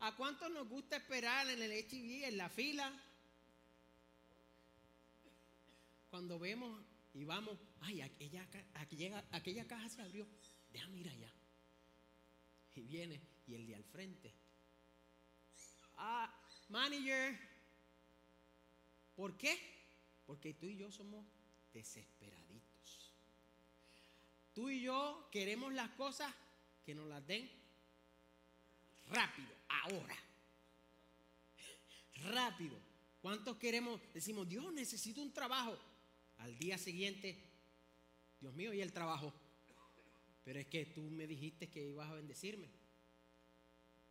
¿A cuántos nos gusta esperar en el HIV, en la fila? Cuando vemos y vamos, ay, aquella, aquella, aquella caja se abrió, déjame ir allá. Y viene, y el de al frente. Ah, manager. ¿Por qué? Porque tú y yo somos desesperaditos. Tú y yo queremos las cosas que nos las den rápido, ahora. Rápido. ¿Cuántos queremos? Decimos, Dios, necesito un trabajo. Al día siguiente, Dios mío, ¿y el trabajo? Pero es que tú me dijiste que ibas a bendecirme.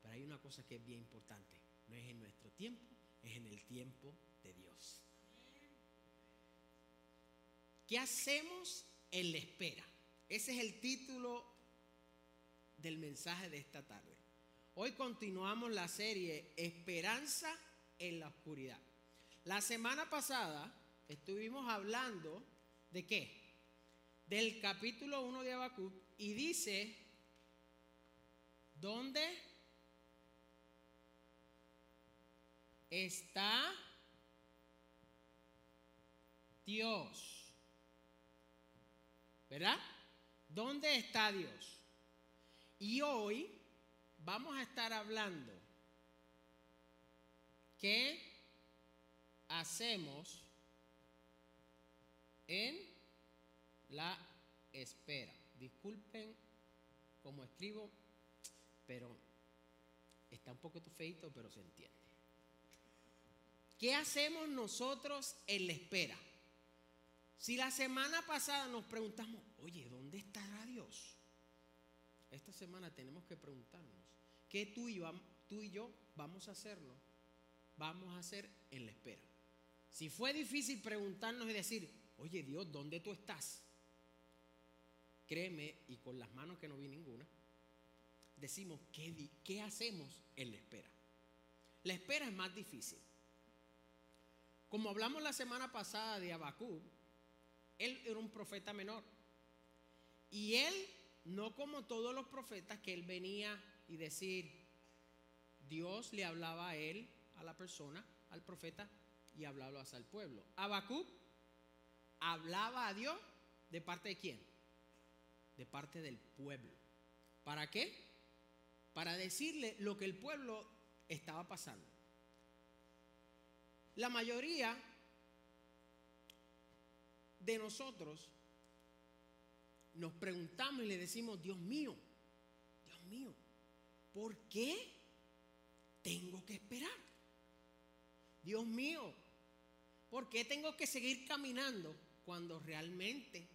Pero hay una cosa que es bien importante. No es en nuestro tiempo, es en el tiempo de Dios. ¿Qué hacemos en la espera? Ese es el título del mensaje de esta tarde. Hoy continuamos la serie Esperanza en la oscuridad. La semana pasada estuvimos hablando de qué? Del capítulo 1 de Habacuc y dice, ¿dónde está Dios? ¿Verdad? ¿Dónde está Dios? Y hoy vamos a estar hablando qué hacemos en la espera. Disculpen como escribo, pero está un poquito feito, pero se entiende. ¿Qué hacemos nosotros en la espera? Si la semana pasada nos preguntamos, oye, ¿dónde estará Dios? Esta semana tenemos que preguntarnos, ¿qué tú y, yo vamos a hacerlo? Vamos a hacer en la espera. Si fue difícil preguntarnos y decir, oye Dios, ¿dónde tú estás? Créeme, y con las manos que no vi ninguna, decimos, ¿qué, qué hacemos en la espera? La espera es más difícil. Como hablamos la semana pasada de Abacú, él era un profeta menor. Y él, no como todos los profetas, que él venía y decir, Dios le hablaba a él, a la persona, al profeta, y hablaba hacia el pueblo. Abacú hablaba a Dios de parte de quién? De parte del pueblo. ¿Para qué? Para decirle lo que el pueblo estaba pasando. La mayoría de nosotros nos preguntamos y le decimos, Dios mío, Dios mío, ¿por qué tengo que esperar? Dios mío, ¿por qué tengo que seguir caminando cuando realmente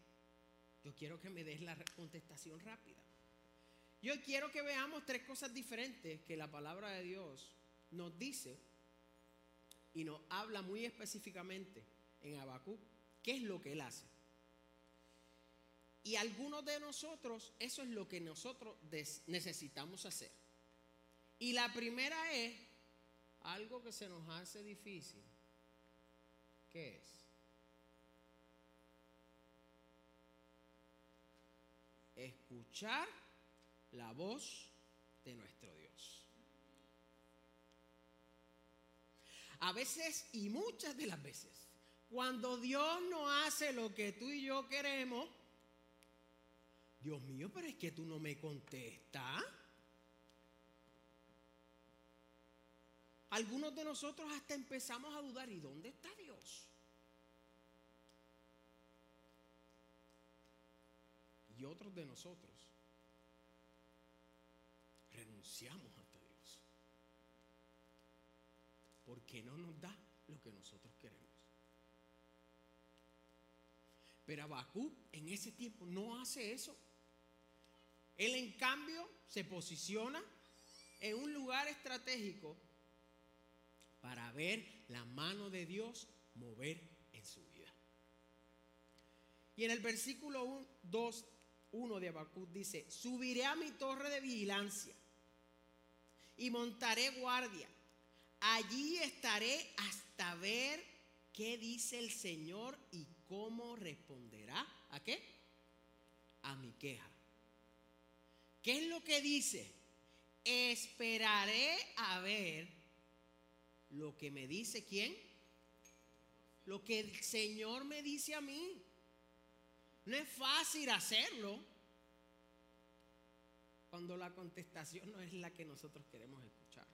yo quiero que me des la contestación rápida. Yo quiero que veamos tres cosas diferentes que la palabra de Dios nos dice y nos habla muy específicamente en Habacuc qué es lo que él hace. Y algunos de nosotros, eso es lo que nosotros necesitamos hacer. Y la primera es algo que se nos hace difícil. ¿Qué es? escuchar la voz de nuestro Dios. A veces y muchas de las veces, cuando Dios no hace lo que tú y yo queremos, Dios mío, pero es que tú no me contestas. Algunos de nosotros hasta empezamos a dudar, ¿y dónde está Dios? y otros de nosotros renunciamos hasta Dios. Porque no nos da lo que nosotros queremos. Pero Abacú en ese tiempo no hace eso. Él en cambio se posiciona en un lugar estratégico para ver la mano de Dios mover en su vida. Y en el versículo 2 1 de Habacuc dice, subiré a mi torre de vigilancia y montaré guardia. Allí estaré hasta ver qué dice el Señor y cómo responderá. ¿A qué? A mi queja. ¿Qué es lo que dice? esperaré a ver lo que me dice quién. Lo que el Señor me dice a mí. No es fácil hacerlo cuando la contestación no es la que nosotros queremos escuchar.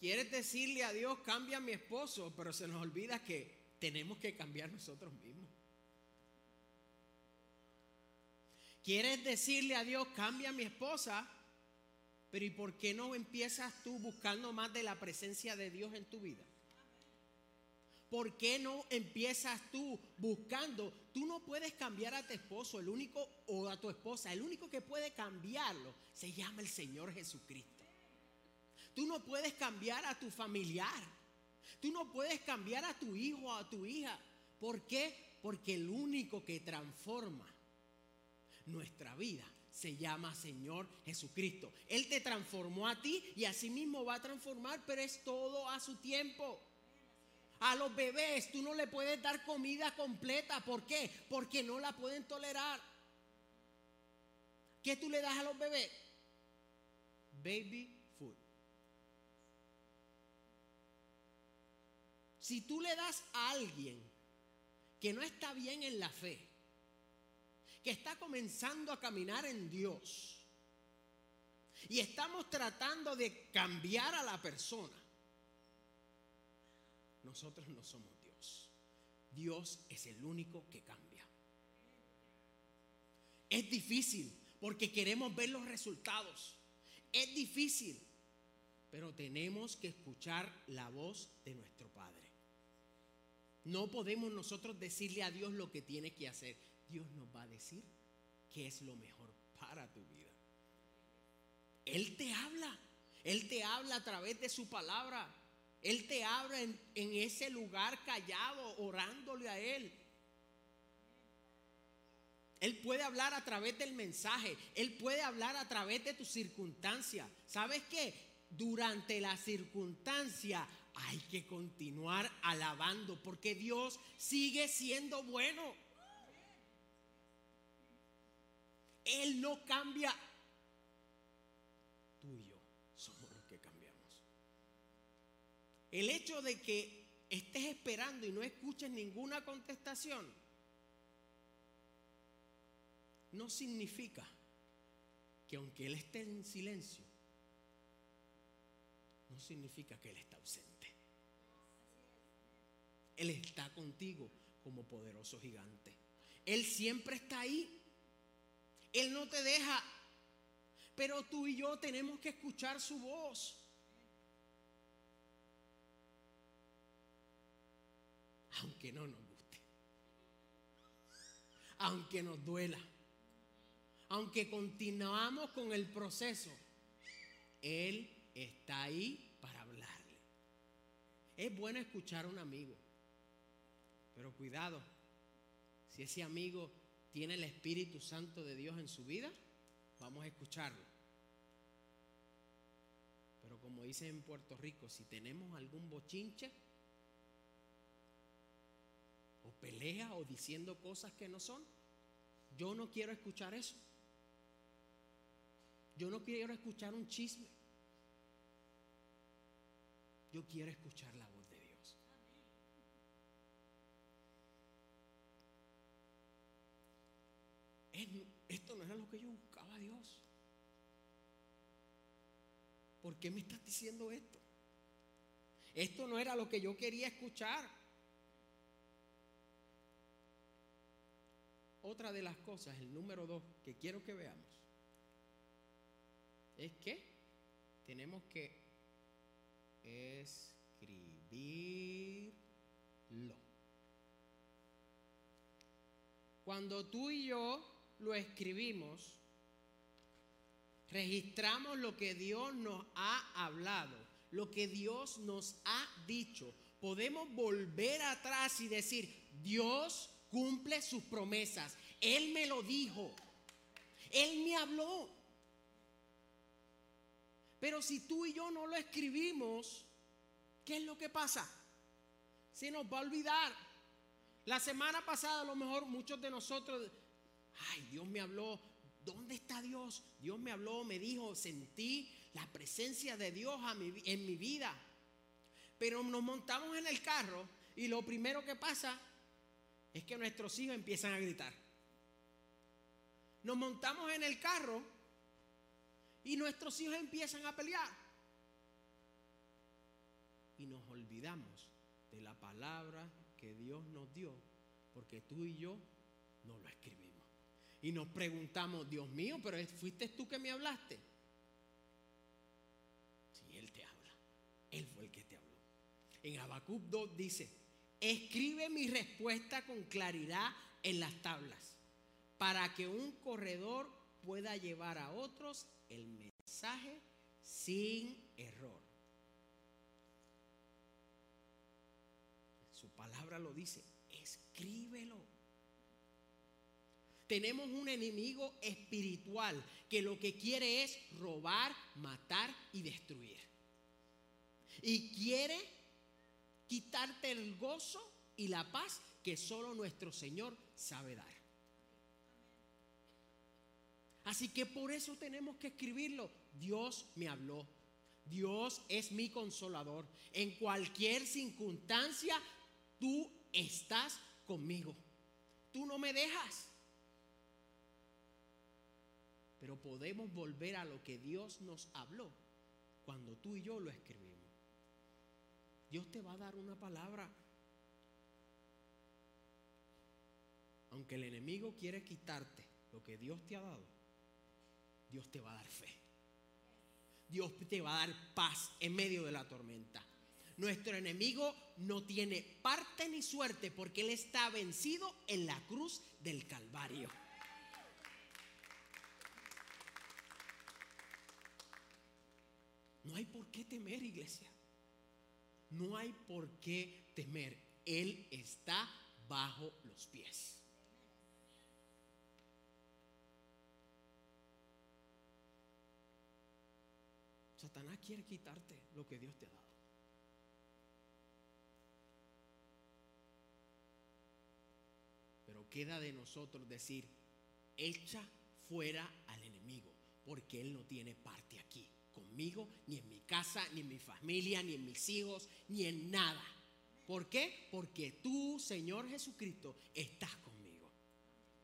Quieres decirle a Dios, cambia a mi esposo, pero se nos olvida que tenemos que cambiar nosotros mismos. Quieres decirle a Dios, cambia a mi esposa, pero ¿y por qué no empiezas tú buscando más de la presencia de Dios en tu vida? ¿Por qué no empiezas tú buscando? Tú no puedes cambiar a tu esposo, el único, o a tu esposa, el único que puede cambiarlo se llama el Señor Jesucristo. Tú no puedes cambiar a tu familiar. Tú no puedes cambiar a tu hijo o a tu hija. ¿Por qué? Porque el único que transforma nuestra vida se llama Señor Jesucristo. Él te transformó a ti y así mismo va a transformar, pero es todo a su tiempo. A los bebés tú no le puedes dar comida completa. ¿Por qué? Porque no la pueden tolerar. ¿Qué tú le das a los bebés? Baby food. Si tú le das a alguien que no está bien en la fe, que está comenzando a caminar en Dios, y estamos tratando de cambiar a la persona, nosotros no somos Dios. Dios es el único que cambia. Es difícil porque queremos ver los resultados. Es difícil, pero tenemos que escuchar la voz de nuestro Padre. No podemos nosotros decirle a Dios lo que tiene que hacer. Dios nos va a decir qué es lo mejor para tu vida. Él te habla. Él te habla a través de su palabra. Él te habla en, ese lugar callado, orándole a Él. Él puede hablar a través del mensaje. Él puede hablar a través de tu circunstancia. ¿Sabes qué? Durante la circunstancia hay que continuar alabando porque Dios sigue siendo bueno. Él no cambia El hecho de que estés esperando y no escuches ninguna contestación no significa que aunque Él esté en silencio, no significa que Él está ausente. Él está contigo como poderoso gigante. Él siempre está ahí. Él no te deja. Pero tú y yo tenemos que escuchar su voz. aunque no nos guste, aunque nos duela, aunque continuamos con el proceso, Él está ahí para hablarle. Es bueno escuchar a un amigo, pero cuidado, si ese amigo tiene el Espíritu Santo de Dios en su vida, vamos a escucharlo. Pero como dicen en Puerto Rico, si tenemos algún bochinche, o pelea o diciendo cosas que no son. Yo no quiero escuchar eso. Yo no quiero escuchar un chisme. Yo quiero escuchar la voz de Dios. Esto no era lo que yo buscaba Dios. ¿Por qué me estás diciendo esto? Esto no era lo que yo quería escuchar. Otra de las cosas, el número dos, que quiero que veamos, es que tenemos que escribirlo. Cuando tú y yo lo escribimos, registramos lo que Dios nos ha hablado, lo que Dios nos ha dicho. Podemos volver atrás y decir, Dios cumple sus promesas. Él me lo dijo. Él me habló. Pero si tú y yo no lo escribimos, ¿qué es lo que pasa? Se nos va a olvidar. La semana pasada a lo mejor muchos de nosotros ay, Dios me habló, ¿dónde está Dios? Dios me habló, me dijo, sentí la presencia de Dios en mi vida. Pero nos montamos en el carro y lo primero que pasa es que nuestros hijos empiezan a gritar. Nos montamos en el carro y nuestros hijos empiezan a pelear. Y nos olvidamos de la palabra que Dios nos dio, porque tú y yo no lo escribimos. Y nos preguntamos, Dios mío, pero fuiste tú que me hablaste. Sí, Él te habla. Él fue el que te habló. En Habacuc 2 dice, escribe mi respuesta con claridad en las tablas, para que un corredor pueda llevar a otros el mensaje sin error. Su palabra lo dice, escríbelo. Tenemos un enemigo espiritual que lo que quiere es robar, matar y destruir. Y quiere quitarte el gozo y la paz que solo nuestro Señor sabe dar. Así que por eso tenemos que escribirlo. Dios me habló. Dios es mi consolador. En cualquier circunstancia, tú estás conmigo. Tú no me dejas. Pero podemos volver a lo que Dios nos habló cuando tú y yo lo escribimos. Dios te va a dar una palabra. Aunque el enemigo quiere quitarte lo que Dios te ha dado, Dios te va a dar fe. Dios te va a dar paz en medio de la tormenta. Nuestro enemigo no tiene parte ni suerte porque Él está vencido en la cruz del Calvario. Temer, iglesia. No hay por qué temer. Él está bajo los pies. Satanás quiere quitarte lo que Dios te ha dado. Pero queda de nosotros decir, echa fuera al enemigo, porque él no tiene parte aquí conmigo, ni en mi casa, ni en mi familia, ni en mis hijos, ni en nada. ¿Por qué? Porque tú, Señor Jesucristo, estás conmigo.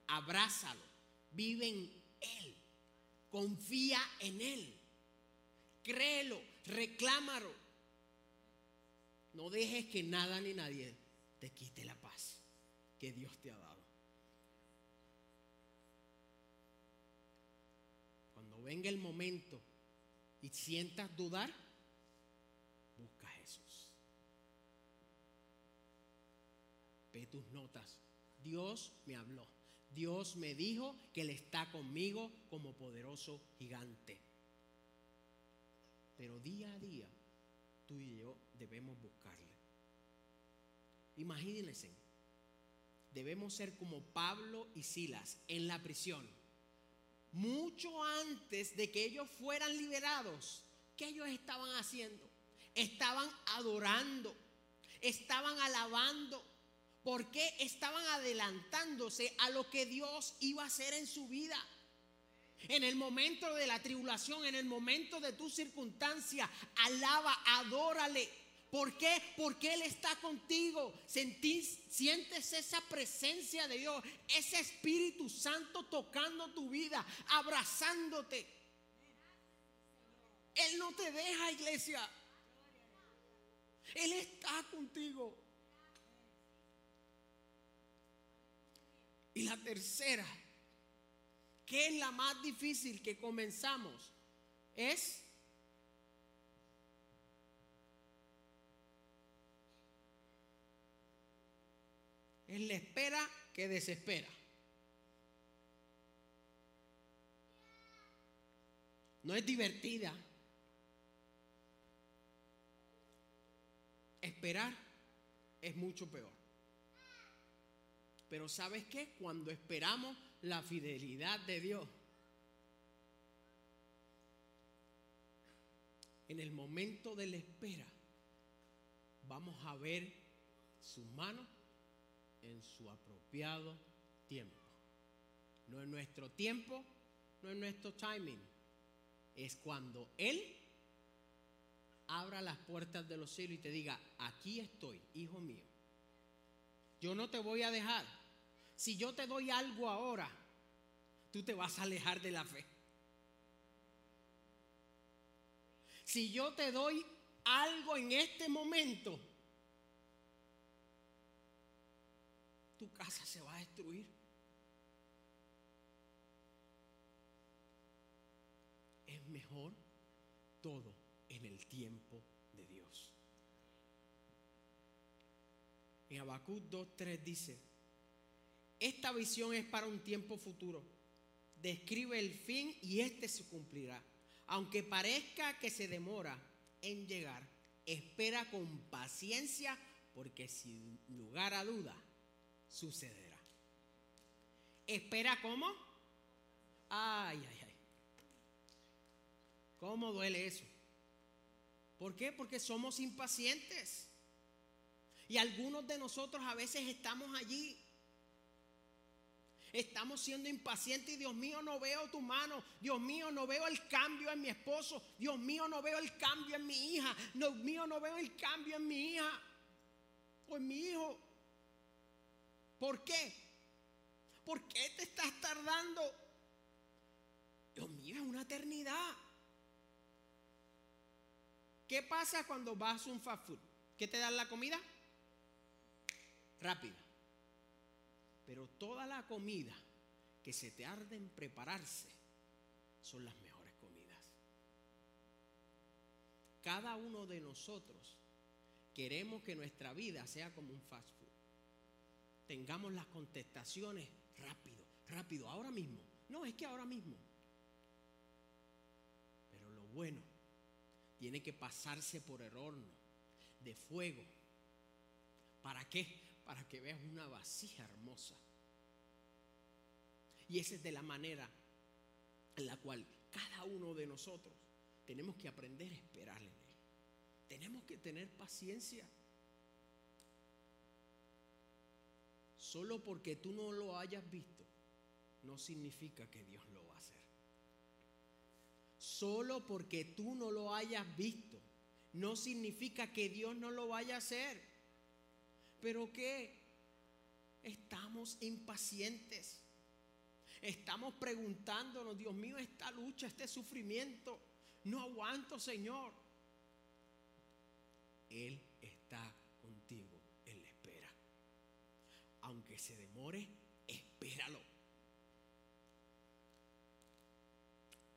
Abrázalo, vive en Él, confía en Él, créelo, reclámalo. No dejes que nada ni nadie te quite la paz que Dios te ha dado. Cuando venga el momento y sientas dudar, busca a Jesús. Ve tus notas. Dios me habló. Dios me dijo que Él está conmigo como poderoso gigante. Pero día a día, tú y yo debemos buscarle. Imagínense, debemos ser como Pablo y Silas en la prisión mucho antes de que ellos fueran liberados, ¿qué ellos estaban haciendo? Estaban adorando, estaban alabando, porque estaban adelantándose a lo que Dios iba a hacer en su vida. En el momento de la tribulación, en el momento de tu circunstancia, alaba, adórale. ¿Por qué? Porque Él está contigo. Sentís, sientes esa presencia de Dios, ese Espíritu Santo tocando tu vida, abrazándote. Él no te deja, iglesia. Él está contigo. Y la tercera, que es la más difícil que comenzamos, es Es la espera que desespera. No es divertida. Esperar es mucho peor. Pero ¿sabes qué? Cuando esperamos la fidelidad de Dios, en el momento de la espera, vamos a ver sus manos en su apropiado tiempo. no es nuestro tiempo, no es nuestro timing. Es cuando Él abra las puertas de los cielos y te diga, aquí estoy, hijo mío. Yo no te voy a dejar. Si yo te doy algo ahora, tú te vas a alejar de la fe. Si yo te doy algo en este momento, tu casa se va a destruir. Es mejor todo en el tiempo de Dios. En Habacuc 2.3 dice, esta visión es para un tiempo futuro. Describe el fin y este se cumplirá. Aunque parezca que se demora en llegar, espera con paciencia porque sin lugar a duda sucederá. ¿Espera cómo? Ay, ay, ay. ¿Cómo duele eso? ¿Por qué? Porque somos impacientes. Y algunos de nosotros a veces estamos allí. Estamos siendo impacientes y Dios mío no veo tu mano. Dios mío no veo el cambio en mi esposo. Dios mío no veo el cambio en mi hija. Dios mío no veo el cambio en mi hija o en mi hijo. ¿Por qué? ¿Por qué te estás tardando? Dios mío, es una eternidad. ¿Qué pasa cuando vas a un fast food? ¿Qué te dan la comida? Rápida. Pero toda la comida que se te arde en prepararse son las mejores comidas. Cada uno de nosotros queremos que nuestra vida sea como un fast food. Tengamos las contestaciones rápido, rápido, ahora mismo. No, es que ahora mismo. Pero lo bueno tiene que pasarse por el horno de fuego. ¿Para qué? Para que veas una vasija hermosa. Y esa es de la manera en la cual cada uno de nosotros tenemos que aprender a esperar en Él. Tenemos que tener paciencia. Solo porque tú no lo hayas visto, no significa que Dios lo va a hacer. Solo porque tú no lo hayas visto, no significa que Dios no lo vaya a hacer. Pero que estamos impacientes. Estamos preguntándonos, Dios mío, esta lucha, este sufrimiento, no aguanto, Señor. Él está contigo en la espera. Aunque se demore, espéralo.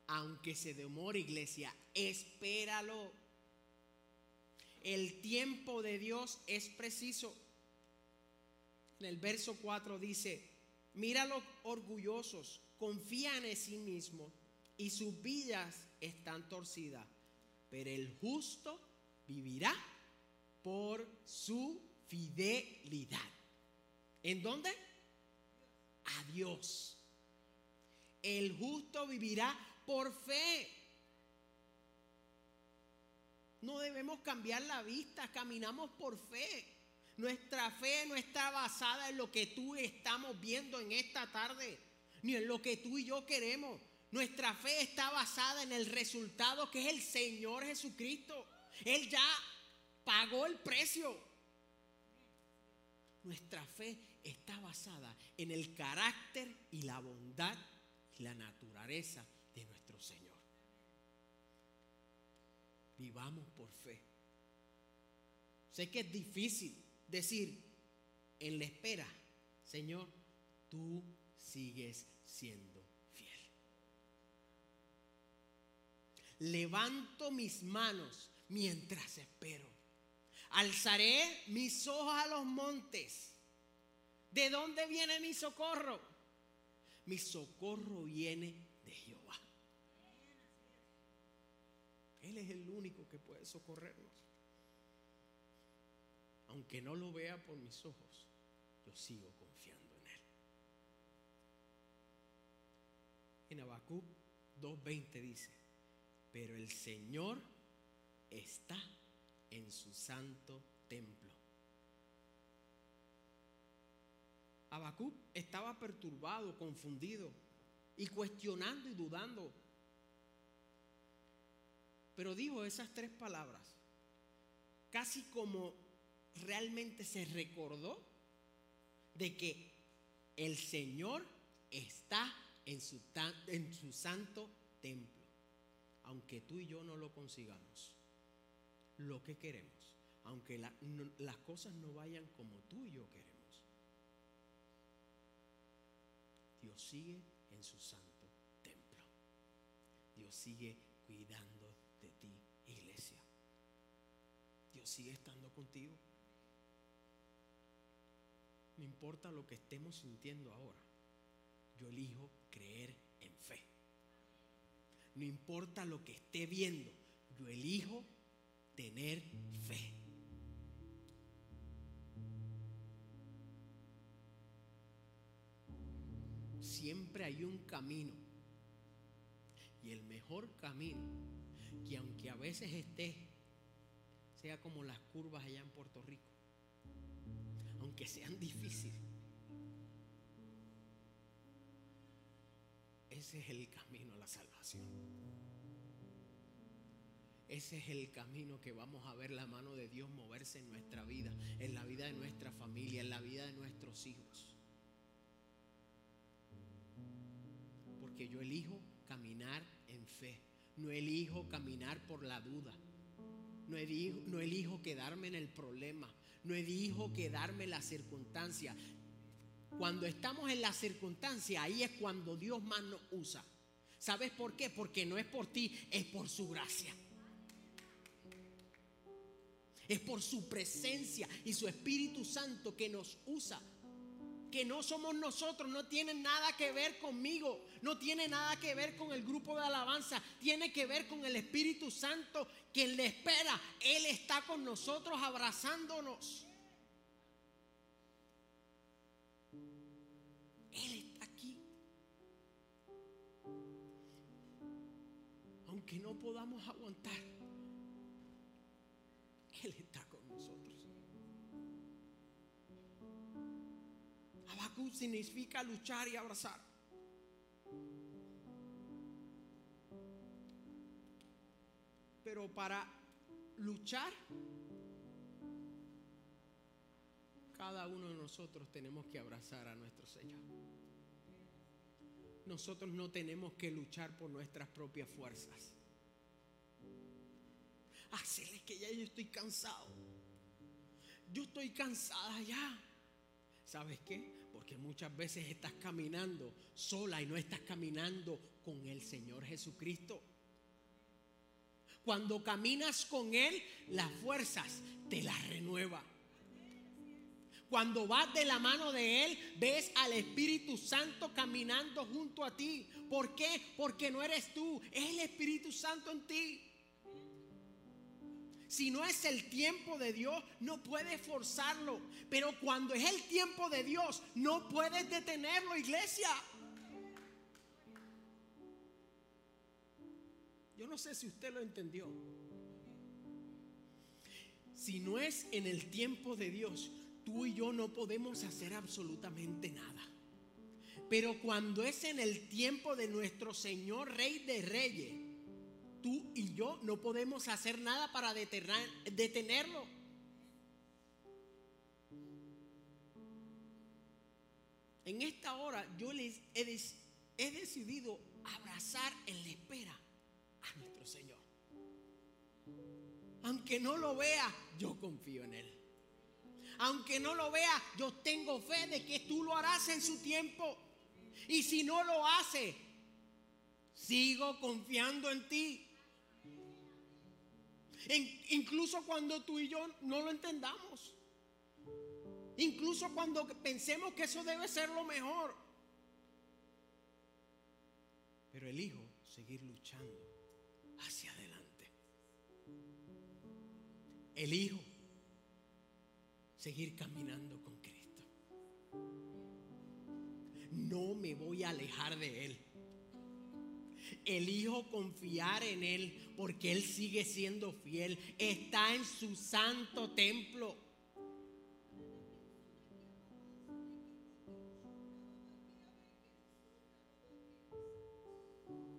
Aunque se demore, iglesia, espéralo. El tiempo de Dios es preciso. En el verso 4 dice, mira los orgullosos, confían en sí mismos y sus vidas están torcidas, pero el justo vivirá por su fidelidad. ¿En dónde? A Dios. El justo vivirá por fe. No debemos cambiar la vista, caminamos por fe. Nuestra fe no está basada en lo que tú estamos viendo en esta tarde, ni en lo que tú y yo queremos. Nuestra fe está basada en el resultado que es el Señor Jesucristo. Él ya pagó el precio. Nuestra fe está basada en el carácter y la bondad y la naturaleza de nuestro Señor. Vivamos por fe. Sé que es difícil decir en la espera, Señor, tú sigues siendo fiel. Levanto mis manos mientras espero. Alzaré mis ojos a los montes. ¿De dónde viene mi socorro? Mi socorro viene de Jehová. Él es el único que puede socorrernos. Aunque no lo vea por mis ojos, yo sigo confiando en Él. En Habacuc 2.20 dice, pero el Señor está en su santo templo. Habacuc estaba perturbado, confundido. y cuestionando y dudando. Pero dijo esas tres palabras, casi como realmente se recordó de que el Señor está en su, en su santo templo. Aunque tú y yo no lo consigamos, lo que queremos, aunque las cosas no vayan como tú y yo queremos, Dios sigue en su santo templo. Dios sigue cuidando de ti, iglesia. Dios sigue estando contigo. No importa lo que estemos sintiendo ahora, yo elijo creer en fe. No importa lo que esté viendo, yo elijo tener fe. Siempre hay un camino. Y el mejor camino, que aunque a veces esté, sea como las curvas allá en Puerto Rico, aunque sean difíciles. Ese es el camino a la salvación. Ese es el camino que vamos a ver la mano de Dios moverse en nuestra vida, en la vida de nuestra familia, en la vida de nuestros hijos. Porque yo elijo caminar en fe, no elijo caminar por la duda, no elijo, no elijo quedarme en el problema, no elijo quedarme en la circunstancia. Cuando estamos en la circunstancia, ahí es cuando Dios más nos usa. ¿Sabes por qué? Porque no es por ti, es por su gracia. Es por su presencia y su Espíritu Santo que nos usa. Que no somos nosotros, no tiene nada que ver conmigo, no tiene nada que ver con el grupo de alabanza, tiene que ver con el Espíritu Santo quien le espera. Él está con nosotros abrazándonos. Él está aquí. Aunque no podamos aguantar, Él está Significa luchar y abrazar. Pero para luchar, cada uno de nosotros tenemos que abrazar a nuestro Señor. Nosotros no tenemos que luchar por nuestras propias fuerzas. Hacerle que ya yo estoy cansado. Yo estoy cansada ya. ¿Sabes qué? Porque muchas veces estás caminando sola y no estás caminando con el Señor Jesucristo. Cuando caminas con Él, las fuerzas te las renueva. Cuando vas de la mano de Él, ves al Espíritu Santo caminando junto a ti. ¿Por qué? Porque no eres tú, es el Espíritu Santo en ti. Si no es el tiempo de Dios, no puedes forzarlo. Pero cuando es el tiempo de Dios, no puedes detenerlo, iglesia. Yo no sé si usted lo entendió. Si no es en el tiempo de Dios, tú y yo no podemos hacer absolutamente nada. Pero cuando es en el tiempo de nuestro Señor Rey de Reyes, tú y yo no podemos hacer nada para detenerlo. En esta hora yo les he, he decidido abrazar en la espera a nuestro Señor. Aunque no lo vea, yo confío en Él. Aunque no lo vea, yo tengo fe de que tú lo harás en su tiempo. Y si no lo hace, sigo confiando en ti. Incluso cuando tú y yo no lo entendamos. Incluso cuando pensemos que eso debe ser lo mejor. Pero elijo seguir luchando hacia adelante. Elijo seguir caminando con Cristo. No me voy a alejar de Él. Elijo confiar en Él porque Él sigue siendo fiel. Está en su santo templo.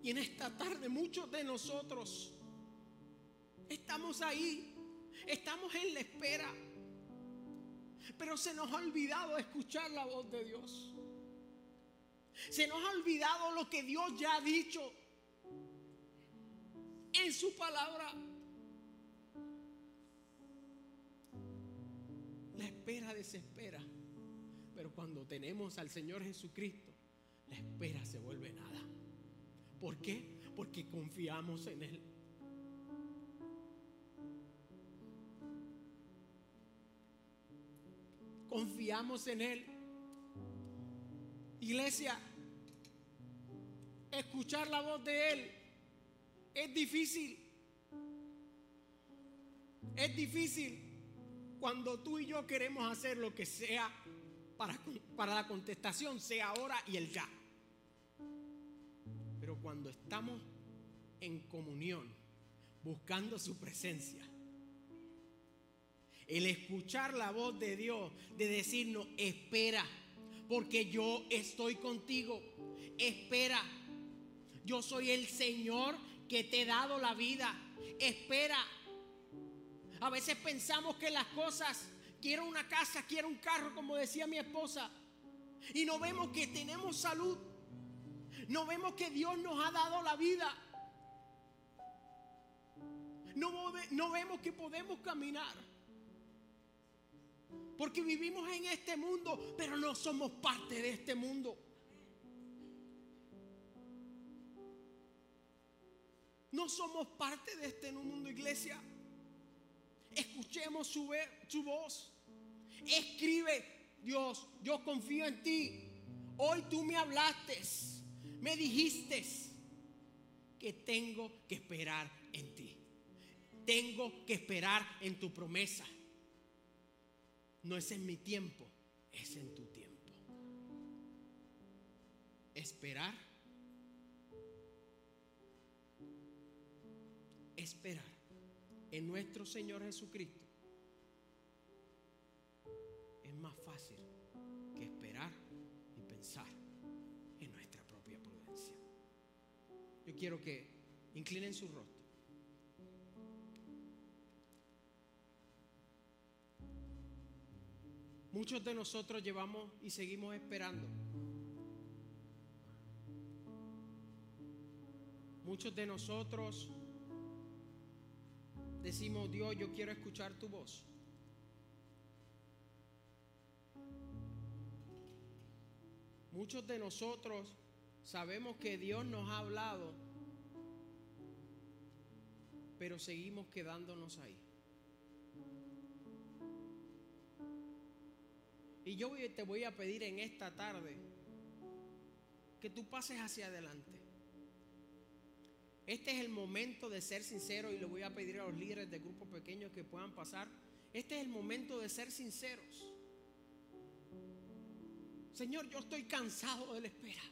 Y en esta tarde muchos de nosotros estamos ahí, estamos en la espera, pero se nos ha olvidado escuchar la voz de Dios. Se nos ha olvidado lo que Dios ya ha dicho su palabra. La espera desespera, pero cuando tenemos al Señor Jesucristo, la espera se vuelve nada. ¿Por qué? Porque confiamos en Él. Confiamos en Él. Iglesia, escuchar la voz de Él es difícil. Es difícil cuando tú y yo queremos hacer lo que sea para, para la contestación, sea ahora y el ya. Pero cuando estamos en comunión, buscando su presencia, el escuchar la voz de Dios, de decirnos, espera, porque yo estoy contigo, espera, yo soy el Señor que te he dado la vida, espera. A veces pensamos que las cosas, quiero una casa, quiero un carro, como decía mi esposa, y no vemos que tenemos salud, no vemos que Dios nos ha dado la vida, no, no vemos que podemos caminar. Porque vivimos en este mundo, pero no somos parte de este mundo. No somos parte de este mundo, iglesia. Escuchemos su, su voz. Escribe, Dios, yo confío en ti. Hoy tú me hablaste, me dijiste que tengo que esperar en ti. Tengo que esperar en tu promesa. No es en mi tiempo, es en tu tiempo. Esperar. Esperar en nuestro Señor Jesucristo es más fácil que esperar y pensar en nuestra propia prudencia. Yo quiero que inclinen su rostro. Muchos de nosotros llevamos y seguimos esperando. Muchos de nosotros decimos, Dios, yo quiero escuchar tu voz. Muchos de nosotros sabemos que Dios nos ha hablado, pero seguimos quedándonos ahí. Y yo te voy a pedir en esta tarde que tú pases hacia adelante. Este es el momento de ser sincero y le voy a pedir a los líderes de grupos pequeños que puedan pasar. Este es el momento de ser sinceros. Señor, yo estoy cansado de la espera.